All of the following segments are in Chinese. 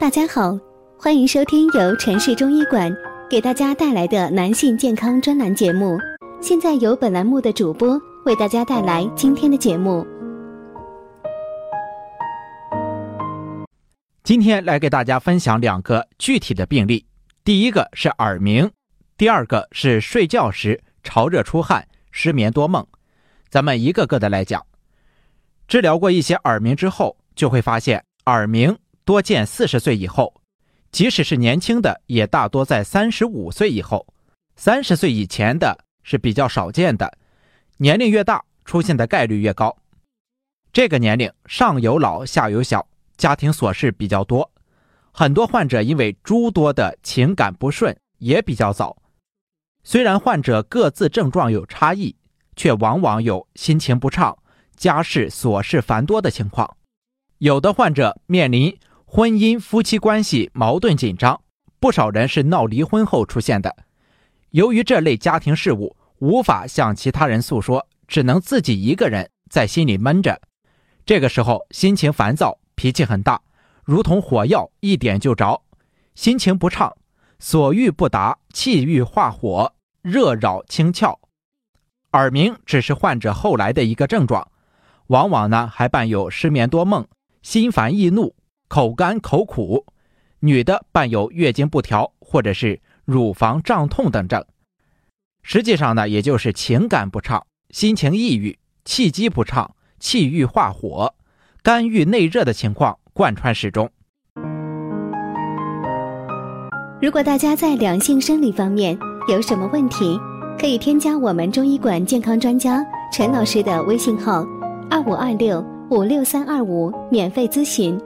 大家好，欢迎收听由城市中医馆给大家带来的男性健康专栏节目。现在由本栏目的主播为大家带来今天的节目。今天来给大家分享两个具体的病例，第一个是耳鸣，第二个是睡觉时潮热出汗、失眠多梦。咱们一个个的来讲。治疗过一些耳鸣之后，就会发现耳鸣多见四十岁以后，即使是年轻的，也大多在三十五岁以后，三十岁以前的是比较少见的。年龄越大，出现的概率越高。这个年龄上有老下有小，家庭琐事比较多，很多患者因为诸多的情感不顺也比较早。虽然患者各自症状有差异，却往往有心情不畅。家事琐事繁多的情况，有的患者面临婚姻夫妻关系矛盾紧张，不少人是闹离婚后出现的。由于这类家庭事务无法向其他人诉说，只能自己一个人在心里闷着。这个时候心情烦躁，脾气很大，如同火药一点就着，心情不畅，所欲不达，气郁化火，热扰清窍。耳鸣只是患者后来的一个症状。往往呢还伴有失眠多梦、心烦易怒、口干口苦；女的伴有月经不调或者是乳房胀痛等症。实际上呢，也就是情感不畅、心情抑郁、气机不畅、气郁化火、肝郁内热的情况贯穿始终。如果大家在两性生理方面有什么问题，可以添加我们中医馆健康专家陈老师的微信号。二五二六五六三二五，免费咨询。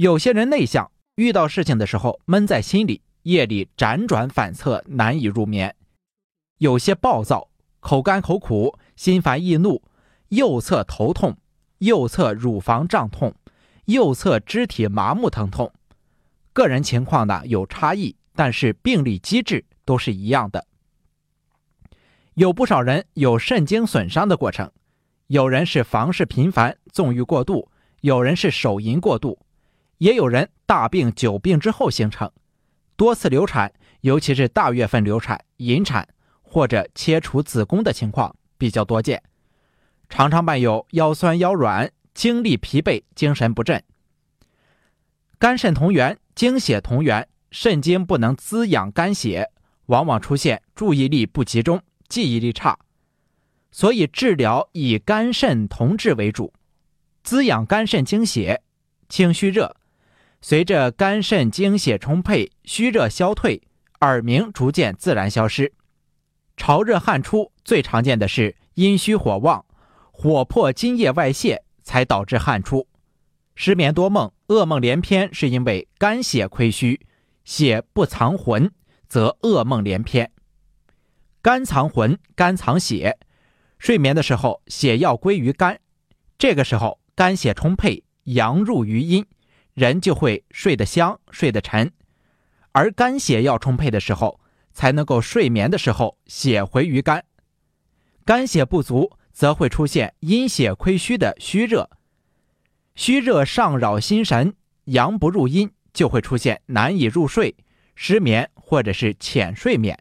有些人内向，遇到事情的时候闷在心里，夜里辗转反侧，难以入眠；有些暴躁，口干口苦，心烦易怒，右侧头痛，右侧乳房胀痛，右侧肢体麻木疼痛。个人情况呢有差异，但是病理机制都是一样的。有不少人有肾经损伤的过程，有人是房事频繁、纵欲过度，有人是手淫过度，也有人大病久病之后形成，多次流产，尤其是大月份流产、引产或者切除子宫的情况比较多见，常常伴有腰酸腰软、精力疲惫、精神不振。肝肾同源、精血同源，肾经不能滋养肝血，往往出现注意力不集中。记忆力差，所以治疗以肝肾同治为主，滋养肝肾精血，清虚热。随着肝肾精血充沛，虚热消退，耳鸣逐渐自然消失。潮热汗出最常见的是阴虚火旺，火破津液外泄，才导致汗出。失眠多梦、噩梦连篇，是因为肝血亏虚，血不藏魂，则噩梦连篇。肝藏魂，肝藏血。睡眠的时候，血要归于肝，这个时候肝血充沛，阳入于阴，人就会睡得香，睡得沉。而肝血要充沛的时候，才能够睡眠的时候血回于肝。肝血不足，则会出现阴血亏虚的虚热，虚热上扰心神，阳不入阴，就会出现难以入睡、失眠或者是浅睡眠。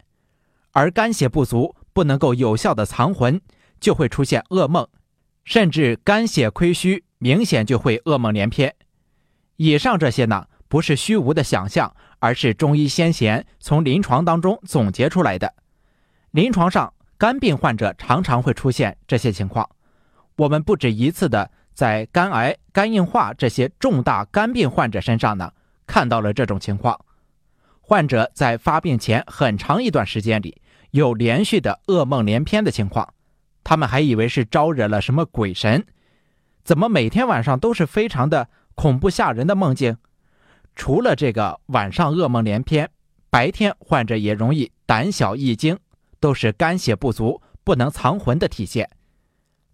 而肝血不足，不能够有效的藏魂，就会出现噩梦，甚至肝血亏虚，明显就会噩梦连篇。以上这些呢，不是虚无的想象，而是中医先贤从临床当中总结出来的。临床上，肝病患者常常会出现这些情况。我们不止一次的在肝癌、肝硬化这些重大肝病患者身上呢，看到了这种情况。患者在发病前很长一段时间里有连续的噩梦连篇的情况，他们还以为是招惹了什么鬼神，怎么每天晚上都是非常的恐怖吓人的梦境？除了这个晚上噩梦连篇，白天患者也容易胆小易惊，都是肝血不足不能藏魂的体现。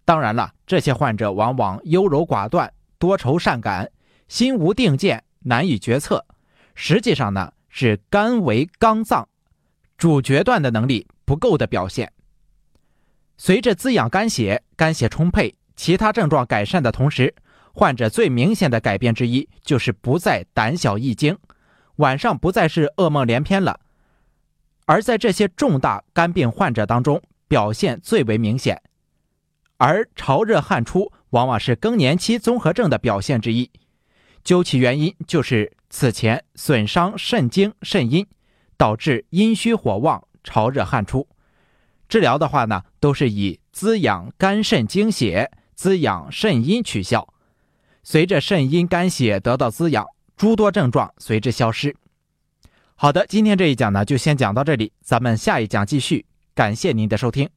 当然了，这些患者往往优柔寡断、多愁善感、心无定见、难以决策。实际上呢？是肝为刚脏，主决断的能力不够的表现。随着滋养肝血，肝血充沛，其他症状改善的同时，患者最明显的改变之一就是不再胆小易惊，晚上不再是噩梦连篇了。而在这些重大肝病患者当中，表现最为明显。而潮热汗出往往是更年期综合症的表现之一，究其原因就是此前损伤肾经肾阴，导致阴虚火旺、潮热汗出。治疗的话呢，都是以滋养肝肾精血、滋养肾阴取效。随着肾阴肝血得到滋养，诸多症状随之消失。好的，今天这一讲呢，就先讲到这里，咱们下一讲继续。感谢您的收听。